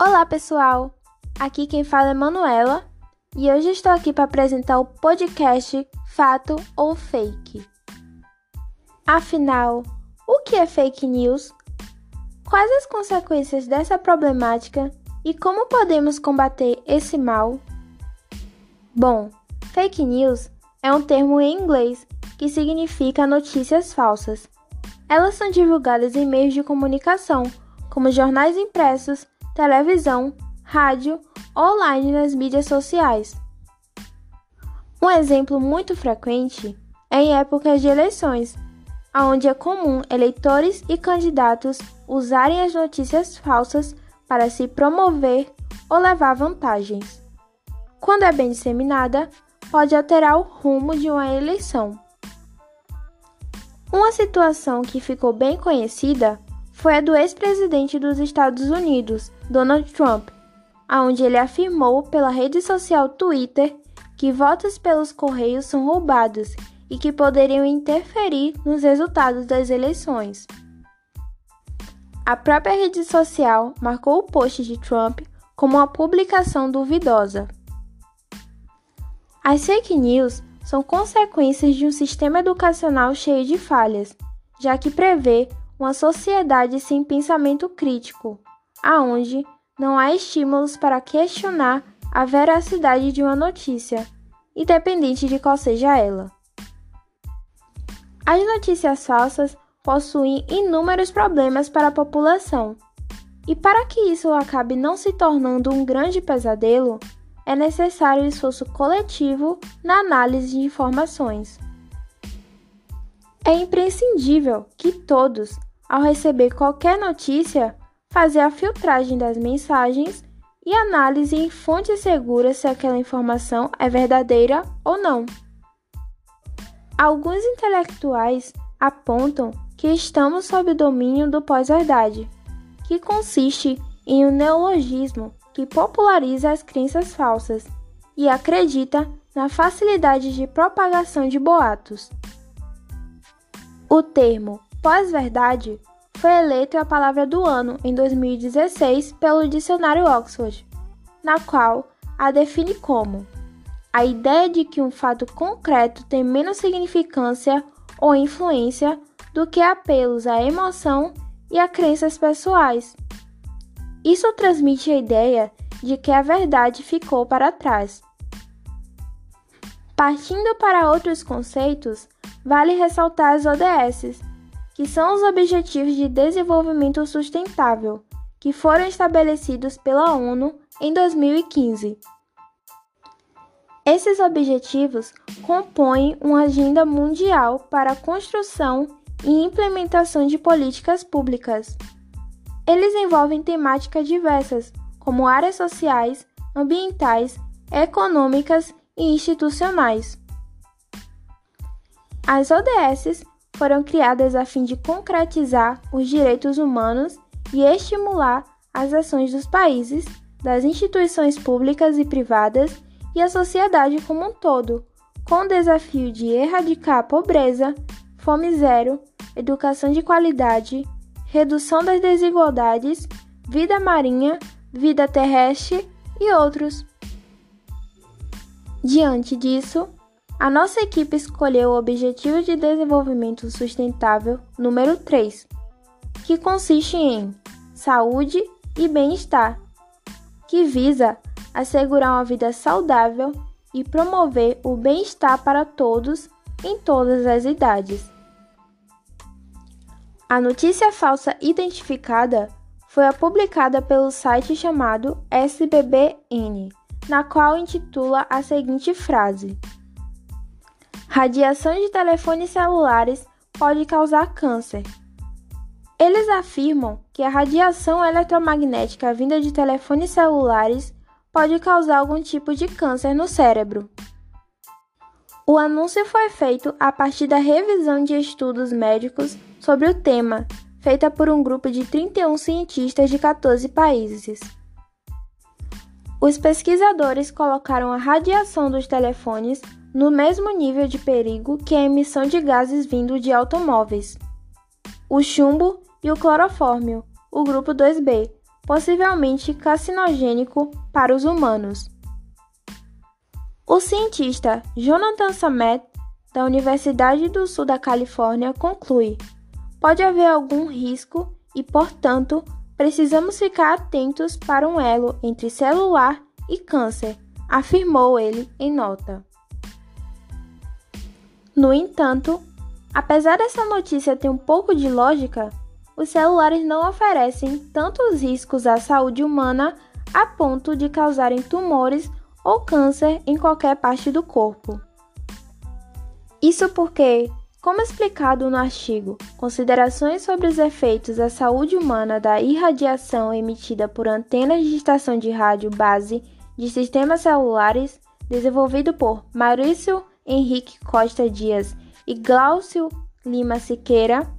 Olá, pessoal! Aqui quem fala é Manuela e hoje estou aqui para apresentar o podcast Fato ou Fake. Afinal, o que é fake news? Quais as consequências dessa problemática e como podemos combater esse mal? Bom, fake news é um termo em inglês que significa notícias falsas. Elas são divulgadas em meios de comunicação, como jornais impressos, televisão, rádio, online nas mídias sociais. Um exemplo muito frequente é em épocas de eleições, onde é comum eleitores e candidatos usarem as notícias falsas para se promover ou levar vantagens. Quando é bem disseminada, pode alterar o rumo de uma eleição. Uma situação que ficou bem conhecida foi a do ex-presidente dos Estados Unidos, Donald Trump, onde ele afirmou pela rede social Twitter que votos pelos correios são roubados e que poderiam interferir nos resultados das eleições. A própria rede social marcou o post de Trump como uma publicação duvidosa. As fake news são consequências de um sistema educacional cheio de falhas, já que prevê uma sociedade sem pensamento crítico, aonde não há estímulos para questionar a veracidade de uma notícia, independente de qual seja ela. As notícias falsas possuem inúmeros problemas para a população, e para que isso acabe não se tornando um grande pesadelo, é necessário esforço coletivo na análise de informações. É imprescindível que todos, ao receber qualquer notícia, fazer a filtragem das mensagens e análise em fontes seguras se aquela informação é verdadeira ou não. Alguns intelectuais apontam que estamos sob o domínio do pós-verdade, que consiste em um neologismo que populariza as crenças falsas e acredita na facilidade de propagação de boatos. O termo Pós-verdade foi eleito a palavra do ano em 2016 pelo dicionário Oxford, na qual a define como a ideia de que um fato concreto tem menos significância ou influência do que apelos à emoção e a crenças pessoais. Isso transmite a ideia de que a verdade ficou para trás. Partindo para outros conceitos, vale ressaltar as ODSs, que são os Objetivos de Desenvolvimento Sustentável, que foram estabelecidos pela ONU em 2015. Esses objetivos compõem uma agenda mundial para a construção e implementação de políticas públicas. Eles envolvem temáticas diversas, como áreas sociais, ambientais, econômicas e institucionais. As ODSs foram criadas a fim de concretizar os direitos humanos e estimular as ações dos países, das instituições públicas e privadas e a sociedade como um todo, com o desafio de erradicar a pobreza, fome zero, educação de qualidade, redução das desigualdades, vida marinha, vida terrestre e outros. Diante disso, a nossa equipe escolheu o Objetivo de Desenvolvimento Sustentável número 3, que consiste em saúde e bem-estar, que visa assegurar uma vida saudável e promover o bem-estar para todos em todas as idades. A notícia falsa identificada foi publicada pelo site chamado SBBN, na qual intitula a seguinte frase: Radiação de telefones celulares pode causar câncer. Eles afirmam que a radiação eletromagnética vinda de telefones celulares pode causar algum tipo de câncer no cérebro. O anúncio foi feito a partir da revisão de estudos médicos sobre o tema, feita por um grupo de 31 cientistas de 14 países. Os pesquisadores colocaram a radiação dos telefones no mesmo nível de perigo que a emissão de gases vindo de automóveis. O chumbo e o clorofórmio, o grupo 2B, possivelmente carcinogênico para os humanos. O cientista Jonathan Samet, da Universidade do Sul da Califórnia, conclui: pode haver algum risco e, portanto, precisamos ficar atentos para um elo entre celular e câncer, afirmou ele em nota. No entanto, apesar dessa notícia ter um pouco de lógica, os celulares não oferecem tantos riscos à saúde humana a ponto de causarem tumores ou câncer em qualquer parte do corpo. Isso porque, como explicado no artigo Considerações sobre os efeitos à saúde humana da irradiação emitida por antenas de estação de rádio base de sistemas celulares, desenvolvido por Maurício Henrique Costa Dias e Glaucio Lima Siqueira,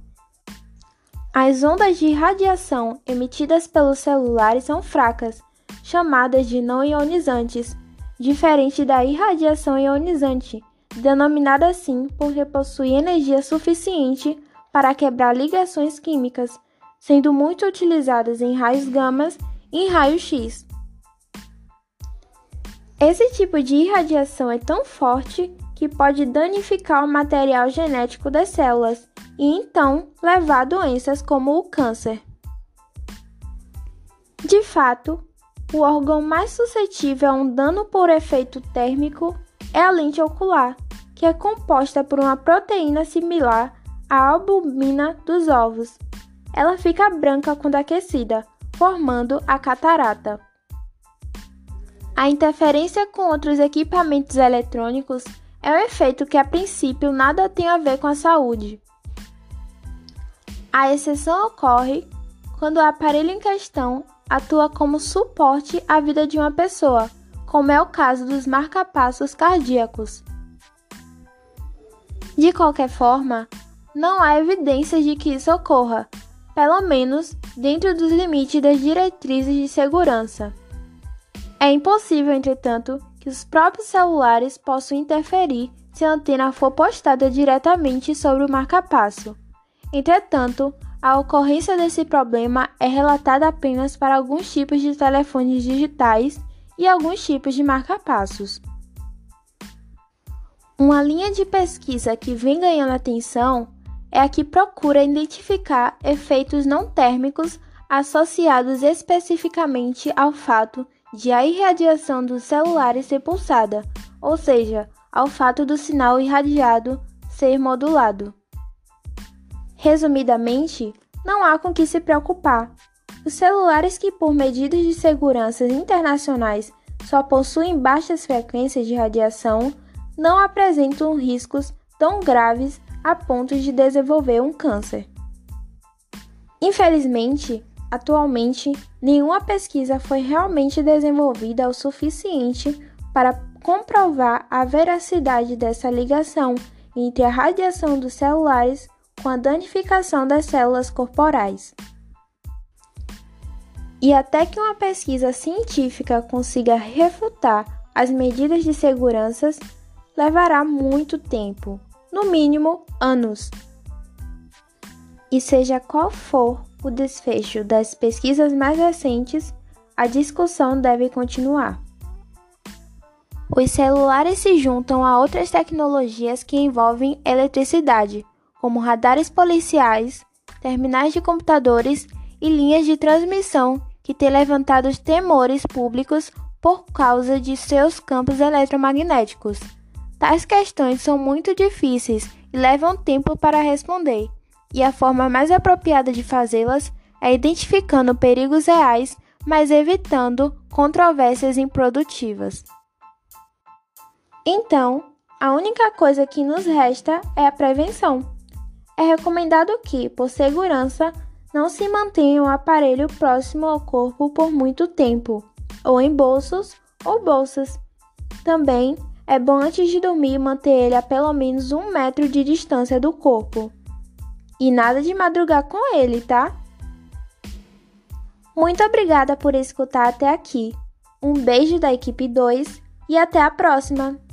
as ondas de radiação emitidas pelos celulares são fracas, chamadas de não ionizantes, diferente da irradiação ionizante, denominada assim porque possui energia suficiente para quebrar ligações químicas, sendo muito utilizadas em raios gamas e em raio-x. Esse tipo de irradiação é tão forte que pode danificar o material genético das células e então levar a doenças como o câncer. De fato, o órgão mais suscetível a um dano por efeito térmico é a lente ocular, que é composta por uma proteína similar à albumina dos ovos. Ela fica branca quando aquecida, formando a catarata. A interferência com outros equipamentos eletrônicos é um efeito que a princípio nada tem a ver com a saúde. A exceção ocorre quando o aparelho em questão atua como suporte à vida de uma pessoa, como é o caso dos marcapassos cardíacos. De qualquer forma, não há evidências de que isso ocorra, pelo menos dentro dos limites das diretrizes de segurança. É impossível, entretanto, que os próprios celulares possam interferir se a antena for postada diretamente sobre o marcapasso. Entretanto, a ocorrência desse problema é relatada apenas para alguns tipos de telefones digitais e alguns tipos de marcapassos. Uma linha de pesquisa que vem ganhando atenção é a que procura identificar efeitos não térmicos associados especificamente ao fato de a irradiação dos celulares ser pulsada, ou seja, ao fato do sinal irradiado ser modulado. Resumidamente, não há com que se preocupar. Os celulares que, por medidas de segurança internacionais, só possuem baixas frequências de radiação não apresentam riscos tão graves a ponto de desenvolver um câncer. Infelizmente, atualmente, nenhuma pesquisa foi realmente desenvolvida o suficiente para comprovar a veracidade dessa ligação entre a radiação dos celulares com a danificação das células corporais. E até que uma pesquisa científica consiga refutar as medidas de segurança, levará muito tempo, no mínimo anos. E seja qual for o desfecho das pesquisas mais recentes, a discussão deve continuar. Os celulares se juntam a outras tecnologias que envolvem eletricidade, como radares policiais, terminais de computadores e linhas de transmissão que têm levantado temores públicos por causa de seus campos eletromagnéticos. Tais questões são muito difíceis e levam tempo para responder, e a forma mais apropriada de fazê-las é identificando perigos reais, mas evitando controvérsias improdutivas. Então, a única coisa que nos resta é a prevenção. É recomendado que, por segurança, não se mantenha o aparelho próximo ao corpo por muito tempo, ou em bolsos ou bolsas. Também é bom antes de dormir manter ele a pelo menos um metro de distância do corpo. E nada de madrugar com ele, tá? Muito obrigada por escutar até aqui. Um beijo da equipe 2 e até a próxima!